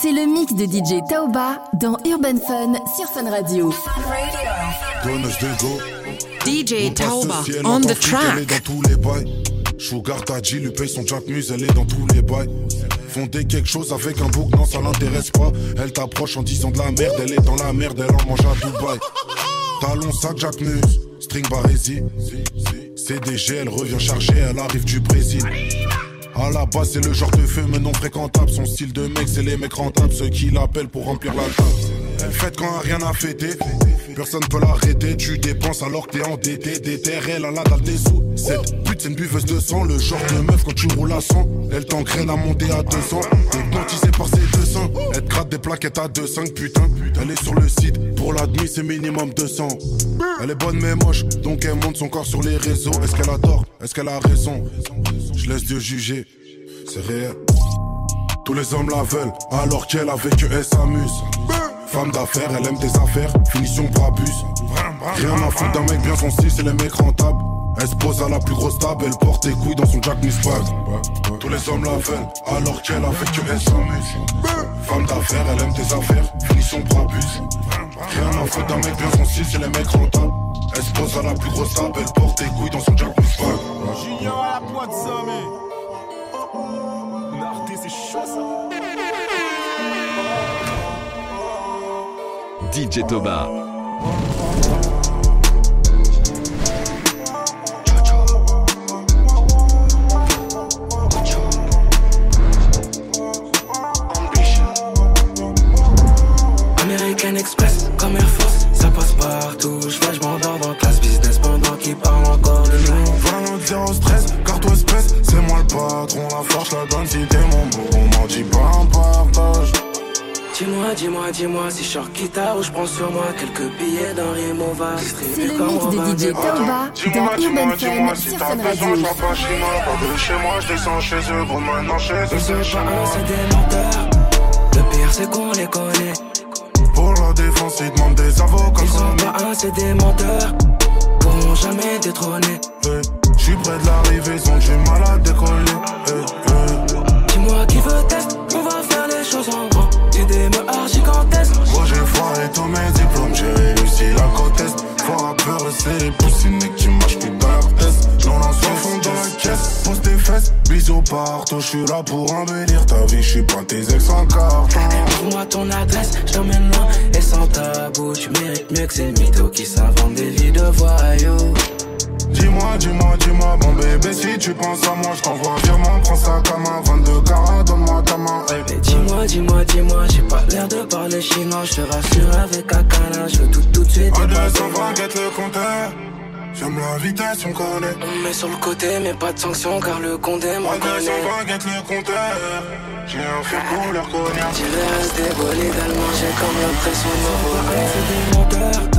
C'est le mix de DJ Taoba dans Urban Fun sur Fun Radio. DJ Taoba on the track. dans tous les bails. Sugar Daddy lui paye son Jack Muse, elle est dans tous les bails. Fonder quelque chose avec un bouc, non ça l'intéresse pas. Elle t'approche en disant de la merde, elle est dans la merde, elle en mange à Dubaï. Talon sac Jack Muse, string barésie. CDG, elle revient chargée, elle arrive du Brésil. À la base, c'est le genre de feu, mais non fréquentable. Son style de mec, c'est les mecs rentables, ceux qui l'appellent pour remplir la table. Elle fête quand rien à fêter. Personne peut l'arrêter. Tu dépenses alors que t'es endetté. Des terres, elle a la dalle des sous. Cette pute, c'est une buveuse de sang. Le genre de meuf quand tu roules à 100. Elle t'engraine à monter à 200. T'es hypnotisé par ses deux seins. Elle te gratte des plaquettes à 2,5 putain. Elle est sur le site. Pour l'admis, c'est minimum 200. Elle est bonne mais moche. Donc elle monte son corps sur les réseaux. Est-ce qu'elle adore? Est-ce qu'elle a raison? Je laisse Dieu juger. C'est réel. Tous les hommes la veulent, alors qu'elle avec eux, elle s'amuse. Femme d'affaires, elle aime tes affaires, finition Brabus. Rien à foutre d'un mec bien style, c'est les mecs rentables. Elle se pose à la plus grosse table, elle porte tes couilles dans son Jack Miss. Tous les hommes la veulent, alors qu'elle elle s'amuse. Femme d'affaires, elle aime tes affaires, finition Brabus. Rien à foutre d'un mec bien style, c'est les mecs rentables. Elle se pose à la plus grosse table, elle porte tes couilles dans son Jack Miss. Junior à la mais. Nardé, c'est. DJ Toba. American Express, comme Air Force, ça passe partout. Je vais, je m'endors dans classe business pendant qu'ils parlent encore de nous. Va nous dire au stress, car toi espèce, c'est moi le patron, la force, la donne si t'es mon beau, on m'en dit pas un partage. Dis-moi, dis-moi, dis-moi si je sors guitare ou je prends sur moi quelques billets d'un rime, on va C'est le mix de DJ Taoba dans Urban Fun sur Fun Radio. pas chez moi, pas de chez moi, je descends chez eux, gros maintenant chez eux, Ils c'est sont chez pas moi. un, c'est des menteurs. Le pire, c'est qu'on les connaît. Pour la défense, ils demandent des avocats Ils sont comme pas un, c'est des menteurs. Pourront jamais détrôner. Eh, Je suis près de l'arrivée, ils ont du mal à décoller. Eh, eh. Dis-moi qui veut test, on va faire les choses en grand. Des gigantesques. Moi j'ai foiré tous mes diplômes, j'ai réussi la côte est. Fort à peur, c'est les poussines qui marchent plus dans leur test. Non, non, soit fond dans la caisse, pose tes fesses, bisous partout. Je suis là pour embellir ta vie, je suis pas tes ex en carton. Trouve-moi ton adresse, je t'emmène loin et sans tabou. Tu mérites mieux que ces mythos qui s'inventent des vies de voyous. Dis-moi, dis-moi, dis-moi, bon bébé, si tu penses à moi, je t'envoie virement, prends ça comme un 22 carats, donne-moi ta main. hey. Mais dis-moi, dis-moi, dis-moi, j'ai pas l'air de parler chinois. Je te rassure avec canard, je veux tout tout de suite. À et pas 220, guette le compteur. J'aime la vitesse, on connaît. On met sur le côté, mais pas de sanction car le condé m'en connaît. 220, guette le compteur. J'ai un fil couleur cognac. Tu verras des bolides allemands, j'ai comme l'impression de voler. C'est des menteurs.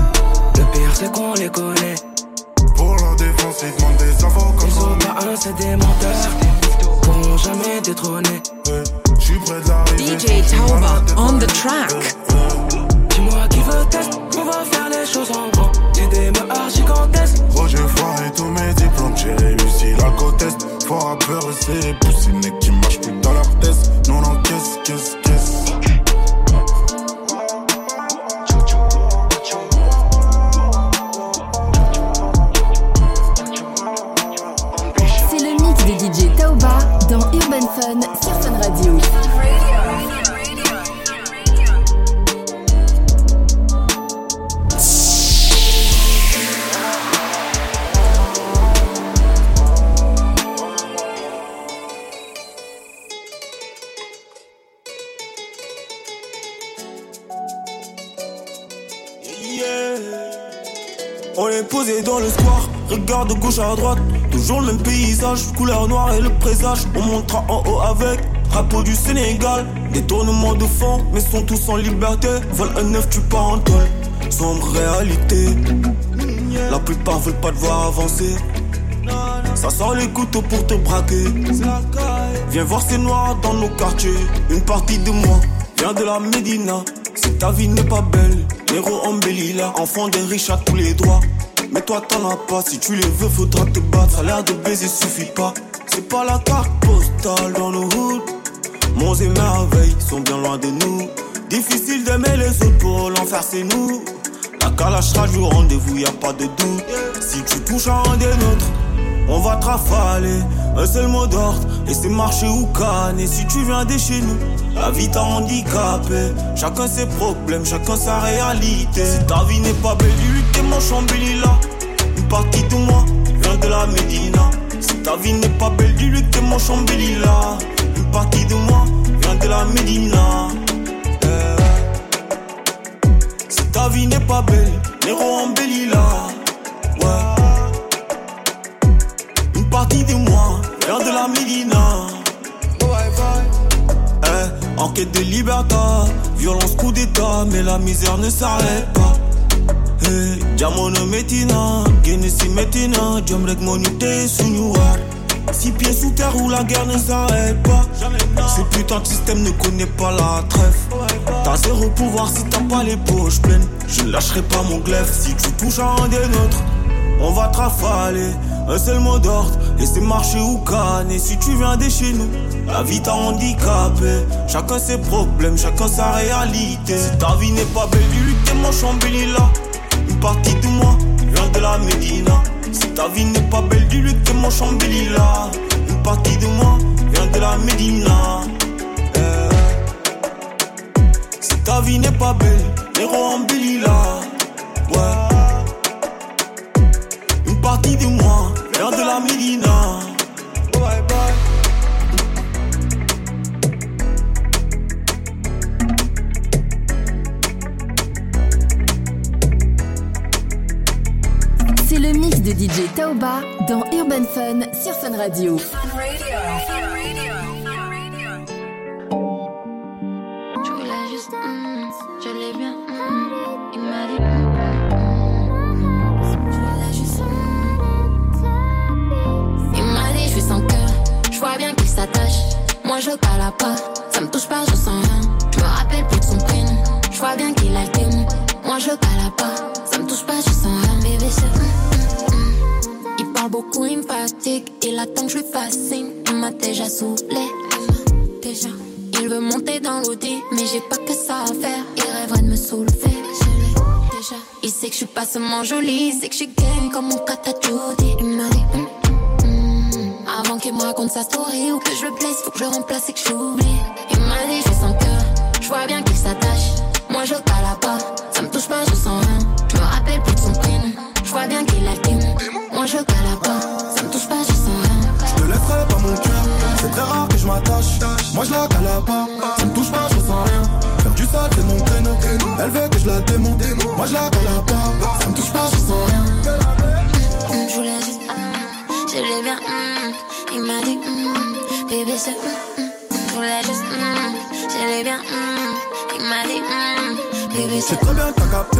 Le pire, c'est qu'on les connaît. Pour la défense, ils demandent des infos comme ça. c'est des menteurs. Pourront jamais détrôner. Je suis près de l'arrivée. DJ Taoba on the track. Dis-moi qui veut test, on va faire les choses en grand. Meufs gigantesques. Gros, j'ai foiré tous mes diplômes, j'ai réussi la côte est. Fort à peur, c'est les poussines qui marchent plus dans leur test. Non, non, qu'est-ce, qu'est-ce, qu'est-ce. Droite. Toujours le même paysage, couleur noire et le présage. On montera en haut avec drapeau du Sénégal. Détournement de fond, mais sont tous en liberté. Vol un neuf, tu pars en tôle. Sombre réalité. La plupart veulent pas te voir avancer. Ça sort les couteaux pour te braquer. Viens voir ces noirs dans nos quartiers. Une partie de moi vient de la Médina. Si ta vie n'est pas belle, héros embelli là, enfant des riches à tous les droits. Mais toi t'en as pas, si tu les veux, faudra te battre. L'air de baiser suffit pas. C'est pas la carte postale dans le hood. Monts et merveilles sont bien loin de nous. Difficile d'aimer les autres pour l'enfer, c'est nous. La calage sera du rendez-vous, y a pas de doute. Si tu touches à un des nôtres, on va te rafaler. Un seul mot d'ordre, et c'est marcher ou canner. Si tu viens de chez nous, la vie t'a handicapé. Chacun ses problèmes, chacun sa réalité. Si ta vie n'est pas belle, t'es mon chambili là. Une partie de moi vient de la Médina. Si ta vie n'est pas belle, dis-lui que mon chambili là. Une partie de moi vient de la Médina. Eh. Si ta vie n'est pas belle, Néro embellit Médina. Eh, de liberté, violence, coup d'état, mais la misère ne s'arrête pas. Hey, Diamono metina, Genesis metina, Jamrek monite sunyuar. Six pieds sous terre où la guerre ne s'arrête pas. Ce putain de système ne connaît pas la trêve. T'as zéro pouvoir si t'as pas les poches pleines. Je lâcherai pas mon glaive si tu touches à un des nôtres. On va te rafaler, un seul mot d'ordre, et c'est marcher ou canner. Si tu viens de chez nous, la vie t'a handicapé. Chacun ses problèmes, chacun sa réalité. Si ta vie n'est pas belle, que t'es mon là. Une partie de moi vient de la Médina. Si ta vie n'est pas belle, dis-lui que t'es mon chambili là. Une partie de moi vient de la Médina. Eh. Si ta vie n'est pas belle, Néro embellit là. Radio. Il rêverait de me soulever, déjà. Il sait que je suis pas seulement jolie, il sait que je suis game comme mon kata Judy. Il m'a dit, hum, hum, hum. avant qu'il me raconte sa story ou que je le blesse, faut que je le remplace et que j'oublie. Il m'a dit, suis sans cœur, je vois bien qu'il s'attache. Moi je cala pas, ça me touche pas, je sens rien. Je me rappelle plus de son prénom, je vois bien qu'il a le démon. Moi je cala pas, ça me touche pas, je sens rien. Je te laisserai pas mon cœur, c'est très rare que je m'attache. Moi je la pas, ça me touche pas, je sens rien. Elle veut que je la démonte. Moi je la cala pas, ça me touche pas, je sens rien. Je voulais juste, hum, je l'ai bien, hum. il m'a dit, hum, bébé c'est, hum. je voulais juste, je bien, il m'a dit, c'est, C'est très bien que t'as capté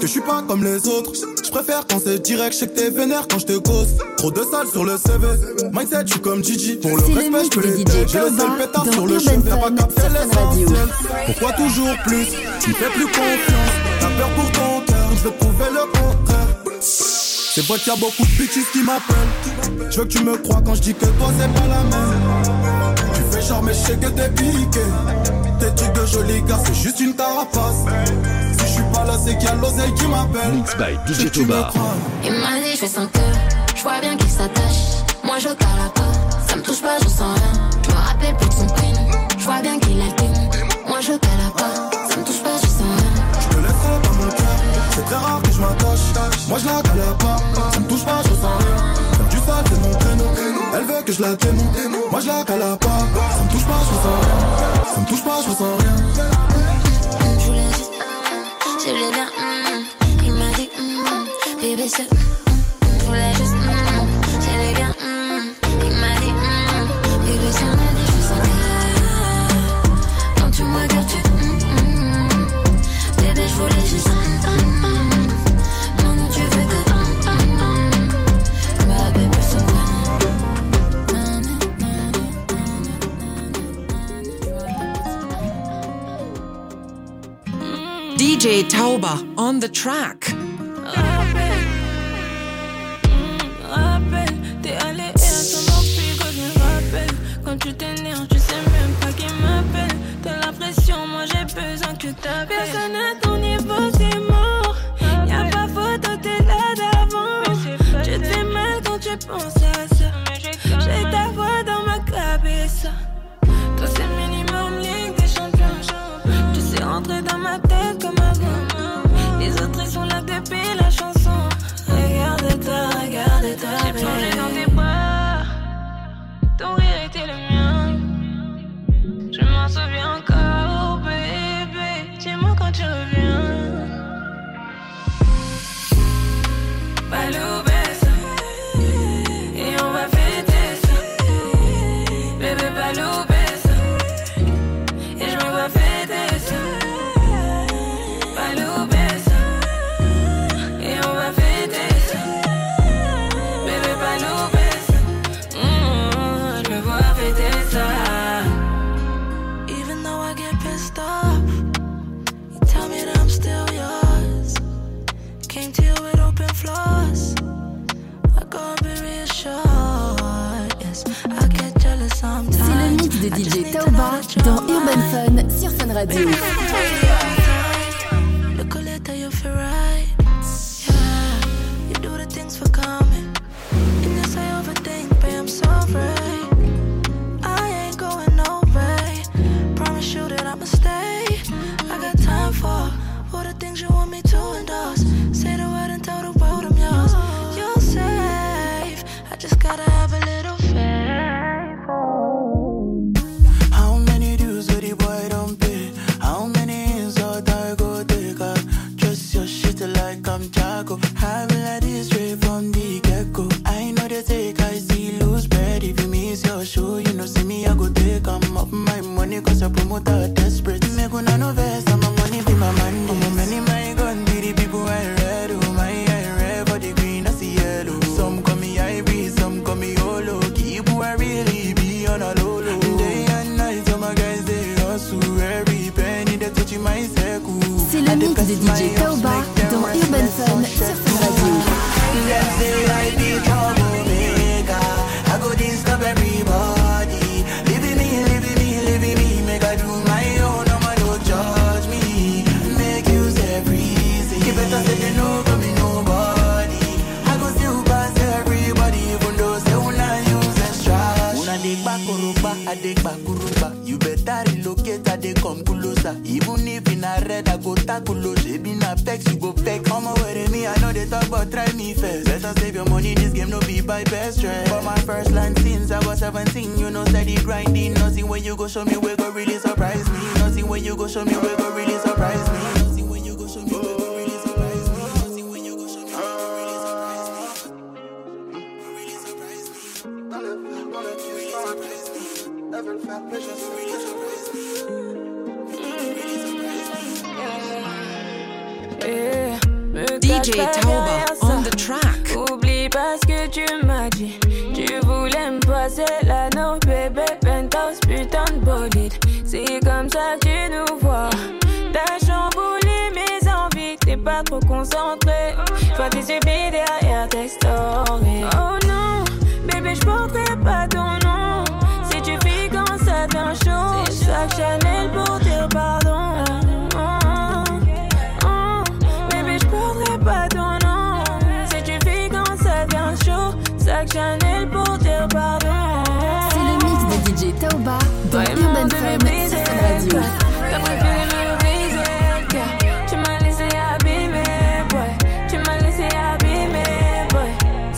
que je suis pas comme les autres. Je préfère quand c'est direct, je sais que t'es vénère quand je te cause. Trop de salles sur le CV. Mindset, je suis comme Gigi. Pour le respect, je peux les J'ai le pétard dans sur le chef. T'as pas capté l'essentiel. Pourquoi toujours plus? Tu fais plus confiance. T'as peur pour ton cœur. Je veux prouver le contraire. C'est vrai qu'il y a beaucoup de bitches qui m'appellent. Je veux que tu me crois quand je dis que toi c'est pas la même. Mais je sais que t'es piqué. Tes trucs de joli gars, c'est juste une carapace. Si je suis pas là, c'est qu'il y a l'oseille qui m'appelle. Mix by DJ que tu me Toba. crois. il m'a dit, je fais sans cœur, je vois bien qu'il s'attache. Moi je cala pas, ça me touche pas, je sens rien. Je me rappelle plus de son prénom, je vois bien qu'il a le démon. Moi je cala pas, ça me touche pas, je sens rien. Je te laisserai pas mon cœur. C'est très rare que je m'attache. Moi je la cala pas. Ça me touche pas, je sens rien. Elle veut que je la démonte. Moi je la cala. Ça me touche pas, je sens rien. Ça me touche pas, je sens rien. Hum, Je voulais juste, hum, je bien, hum. il m'a dit, hum, bébé c'est, on the track. Souviens encore, bébé. Dis-moi quand tu reviens. Radio. de DJ Taoba dans Urban Fun sur Fun Radio. You better relocate, I dey come closer. Even if go tackle Baby na vex, you go vex. I'ma me, I know they talk, but try me first. Better save your money, this game no be by best friend. For my first line since I was 17, you know steady grinding. Nothing when you go show me, we go really surprise me. Nothing when you go show me, we go really surprise me. Nothing when you go show me, we go really surprise me. Nothing when you go show me, we go really surprise me. Really surprise me. Really surprise me. Really surprise me. DJ Tauba on the track. Oublie pas ce que tu m'as dit. Tu voulais me passer l'anneau, bébé, penthouse, putain de bolide. C'est comme ça que tu nous vois. T'as chamboulé mes envies, t'es pas trop concentré. Toi, tu suffis derrière tes stories. Oh non, bébé, je porterai pas ton nom. Si tu fais quand ça devient chaud, chaque Chanel pour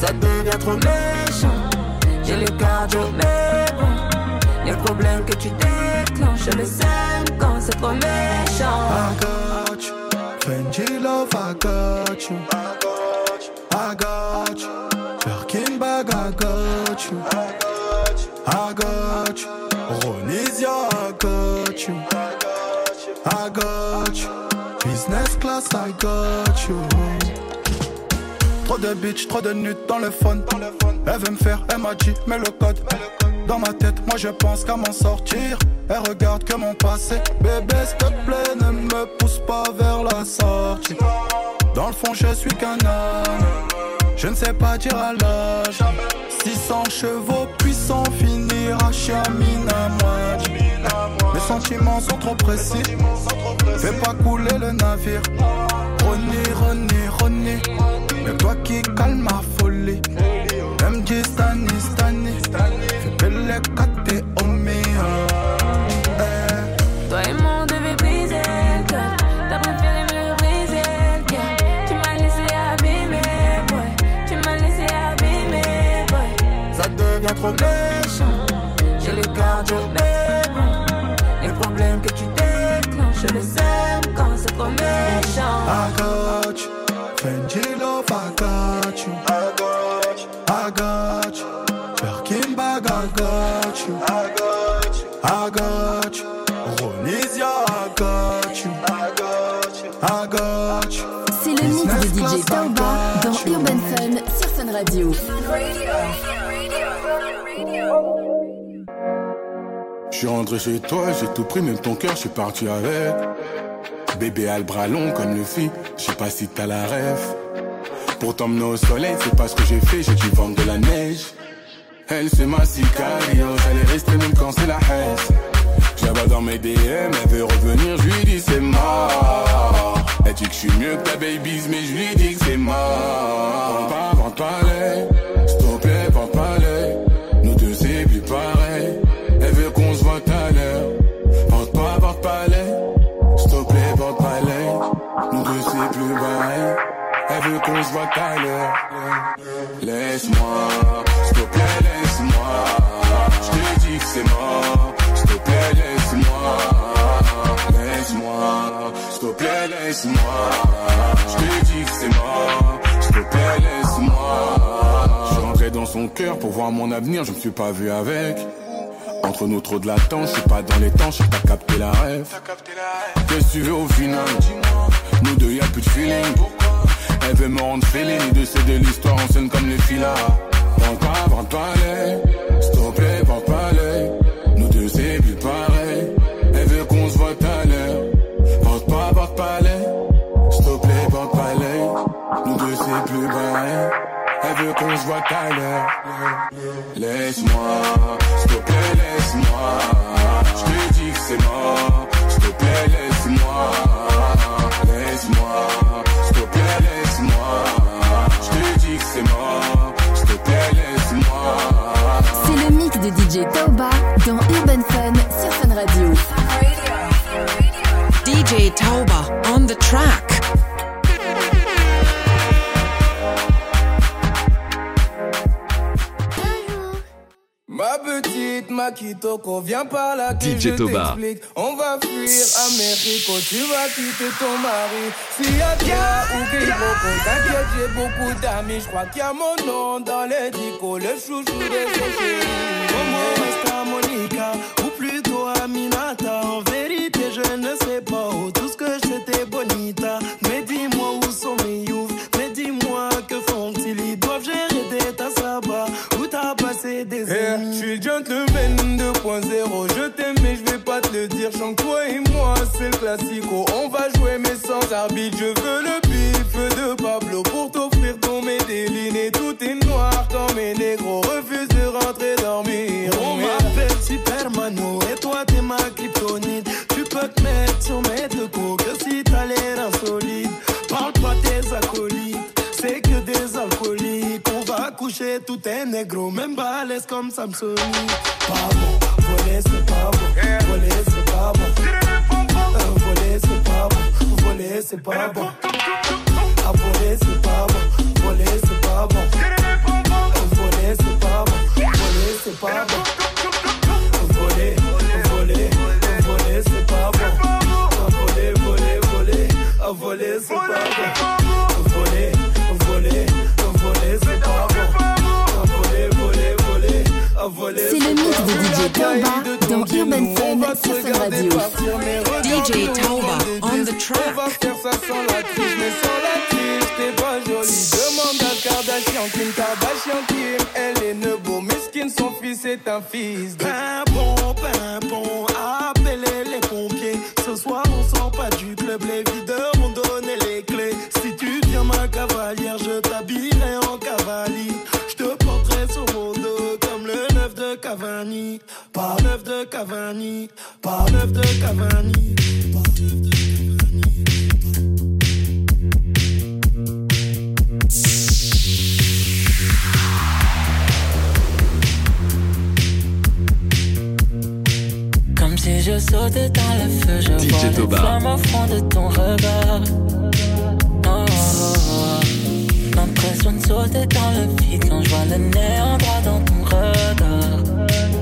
Ça devient trop méchant. J'ai le cardio, mais bon. Les problèmes que tu déclenches, je le sème quand c'est trop méchant. I got you. Fendi love, I got you. I got you. Birkin bag, I got you. I got you. Ronisia, I got you. I got you. Business class, I got you. Trop de bitch, trop de nudes dans le phone. Elle veut me faire, elle m'a dit, mets le code. Dans ma tête, moi je pense qu'à m'en sortir. Elle regarde que mon passé. Bébé, s'il te plaît, ne me pousse pas vers la sortie. Dans le fond, je suis qu'un homme. Je ne sais pas dire à l'âge. 600 chevaux puissants mine à moitié. Mes sentiments sont trop précis. Fais pas couler le navire. Qui calme ma folie. Même dit Stani, Stani. Fais belle. Toi et moi, on devait briser le cœur. T'as préféré me briser le cœur. Tu m'as laissé abîmer, boy. Tu m'as laissé abîmer, boy. Ça devient trop méchant. J'ai le cardio, mais bon. Les problèmes que tu déclenches. Je les aime quand c'est trop méchant. I got you. Fendi love, I got you. I got you. I got you. Birkin bag, I got you. I got you. I got you. Ronisia, I got you. I got you. I got you. C'est le mix de DJ Taoba dans Urban Fun sur Fun Radio. Je suis rentré chez toi, j'ai tout pris, même ton cœur, je suis parti avec. Bébé a le bras long comme le fit, je sais pas si t'as la rêve. Pour t'emmener au soleil, c'est pas ce que j'ai fait, j'ai dû vendre de la neige. Elle c'est ma sicario, j'allais rester même quand c'est la haine. J'la dans mes DM, elle veut revenir, je lui dis c'est mort. Elle dit que je suis mieux que ta babies, mais je lui dis que c'est mort. Pas qu'on se voit tout. Laisse-moi, s'il te plaît, laisse-moi. Je te dis que c'est mort. S'il te plaît, laisse-moi. Laisse-moi, s'il te plaît, laisse-moi. Je te dis que c'est mort. S'il te plaît, laisse-moi. Je suis rentré dans son cœur pour voir mon avenir, je me suis pas vu avec. Entre nous trop de latence, je suis pas dans les temps, je pas capté la rêve. Qu'est-ce que tu veux au final? Nous deux y'a plus de feeling. Elle veut me rendre fêlé, nous deux c'est de l'histoire, scène comme les filas. Vends pas, vends pas les, s'il te plaît, pas les. Nous deux c'est plus pareil. Elle veut qu'on se voit à l'heure. Vends pas, vends pas les, s'il te plaît, pas les. Nous deux c'est plus pareil. Elle veut qu'on se voit à l'heure. Laisse-moi, s'il plaît, laisse-moi. Je te dis que c'est mort. S'il te plaît, laisse-moi. Laisse-moi, de DJ Taoba dans Urban Fun sur Fun Radio. DJ Tauba on the track. Ma petite Makitoko, viens par là que DJ je t'explique. On va fuir Américo, tu vas quitter ton mari. S'il y a toi ou Griboko, t'inquiète, j'ai beaucoup d'amis. Je crois qu'il y a mon nom dans les dicos, le chouchou des chéris. C'est le classico. On va jouer, mais sans arbitre. Je veux le bif de Pablo pour t'offrir ton Medellin. Et tout est noir quand mes négros refusent de rentrer dormir. On m'appelle Supermano et toi t'es ma kryptonite. Tu peux te mettre sur mes deux coups que si t'as l'air insolite. Parle pas tes acolytes, c'est que des alcooliques. On va coucher tout est négro, même balèze comme Samsung. Pas bon, voler c'est pas bon, voler c'est pas bon. Euh, voler c'est pas bon, voler c'est pas bon. Ah, voler c'est pas bon, voler c'est pas bon. Euh, voler c'est pas bon, voler c'est pas bon. Voler, voler, voler c'est pas bon. Ah, Voler, voler, voler, ah, voler c'est pas bon. Voler, voler, voler c'est pas bon. Ah, Voler, voler, voler, ah, voler C'est le mix de DJ Cahier Taoba de dans Urban Fun va te sur Fun Radio. DJ où Taoba on the track. On va faire ça sans la triche, mais sans la triche, t'es pas jolie. Demande à Kardashian, Kim Kardashian, Kim, elle est nebo. Mesquine, son fils est un fils de. Pimpon, pimpon, appelez les pompiers. Ce soir, on sort pas du club, les videurs ont donné les clés. Si tu viens ma cavalière, je t'habillerai en cavalier. Je te porterai sur mon de Cavani. Par neuf de Cavani, par neuf de Cavani. Par neuf de Comme si je sautais dans le feu, je DJ vois Toba. les flammes au fond de ton regard. Oh, oh, oh. L'impression de sauter dans le vide quand je vois le néant droit dans ton regard. Oh,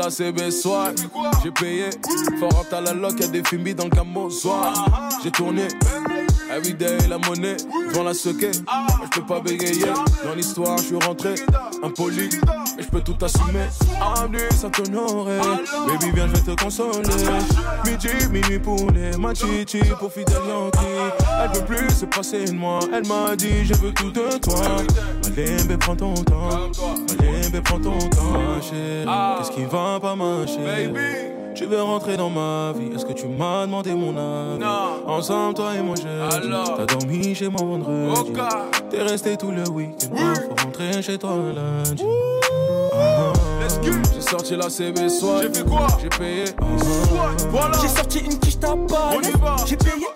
la CB j'ai payé. Fort à la loc, y'a des films dans le camo soir. J'ai tourné, everyday la monnaie, devant la sequer. Je peux pas bégayer, dans l'histoire, je suis rentré, impoli. Je peux tout assumer. Avenue Saint-Honoré, baby, viens, je vais te consoler. Midi, minuit pour les machichi, pour fidèle Yankee. Elle peut plus se passer de moi, elle m'a dit, je veux tout de toi. Malembe, prends ton temps. Malembe, prends ton temps, chérie. Qu'est-ce qui va pas marcher? Tu veux rentrer dans ma vie, est-ce que tu m'as demandé mon avis? Ensemble, toi et moi, j'ai T'as dormi chez moi vendredi. T'es resté tout le week-end Faut rentrer chez toi lundi. Ah, J'ai sorti la CB soir. J'ai fait quoi? J'ai payé. Voilà. J'ai sorti une quiche tabac. J'ai payé.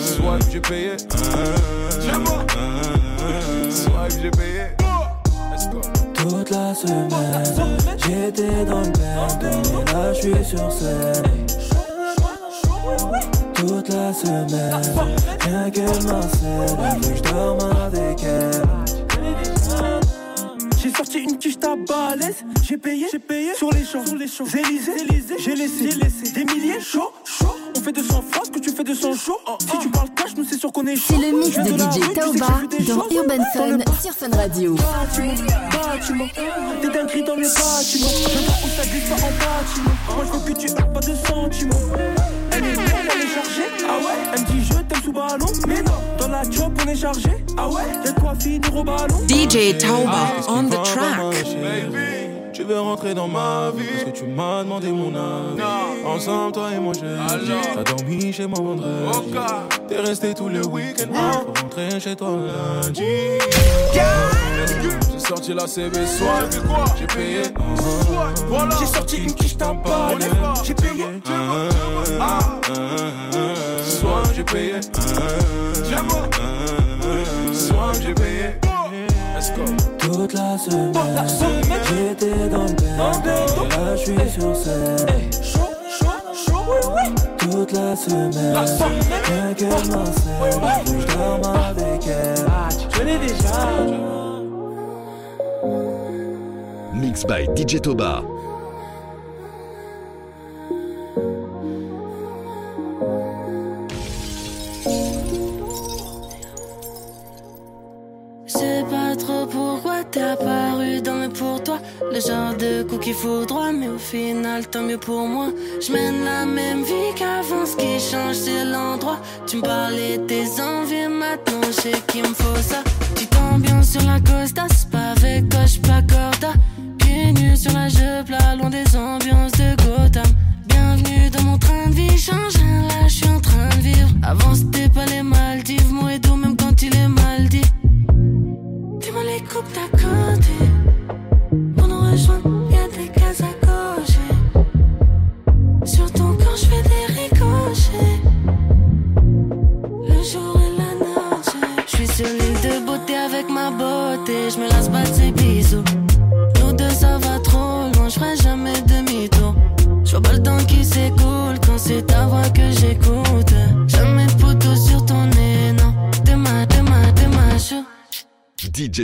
Swipe, j'ai payé. Swipe, j'ai payé. Let's go Toute la semaine, j'étais dans le et là je suis sur scène. Toute la semaine, rien qu'elle que je dorme avec elle. J'ai sorti une quiche balèze. J'ai payé, j'ai payé sur les champs, sur les champs. Élysée, Élysée, j'ai laissé, j'ai laissé des milliers chaud, chaud. On fait 200 francs, que tu fais 200 chaud. Si tu parles cash, nous c'est sûr qu'on est chaud. C'est le mix de DJ rue, tu sais Taoba dans. Urban Fun le sur Fun Radio. dingueries dans le bâtiment. Je vois où ça glisse pas en bâtiment. Moi je veux que tu aies pas de sentiments. Elle est belle, elle est chargée. Ah ouais Elle me dit je t'aime sous ballon. Mais non, dans la job on est chargé. Ah ouais Y'a de quoi finir au ballon. DJ Tauba Qu'est-ce on the track. Tu veux rentrer dans ma vie Est-ce que tu m'as demandé mon avis. Ensemble, toi et moi, j'ai T'as dormi chez moi vendredi. T'es resté tout le week-end. Faut rentrer chez toi lundi. J'ai sorti la CB soir J'ai payé J'ai sorti une quiche tabac. J'ai payé. Soir, j'ai payé Soir, j'ai payé semaine, j'étais dans le et là je suis sur scène. Toute la semaine, rien qu'elle que je dorme avec elle. Je l'ai déjà. Mix by DJ Toba. Coup qui fout droit, mais au final, tant mieux pour moi. Je mène la même vie qu'avant, ce qui change, c'est l'endroit. Tu me parlais de tes envies, maintenant, je sais qu'il me faut ça. Tu t'ambiances sur la costa, c'est pas avec toi, j'suis pas corda. Pieds sur la jupe, là, loin des ambiances de Gotham. Bienvenue dans mon train de vie, change rien, là, je suis en train de vivre. Avant, c'était pas les Maldives,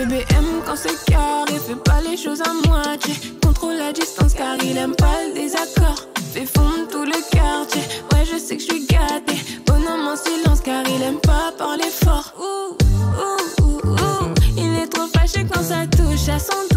Bébé aime quand c'est carré, fais pas les choses à moitié. Contrôle la distance car il aime pas le désaccord. Fais fondre tout le quartier, ouais je sais que je suis gâtée. Bonhomme en silence car il aime pas parler fort. Ouh, ouh, ouh, ouh. Il est trop fâché quand ça touche à son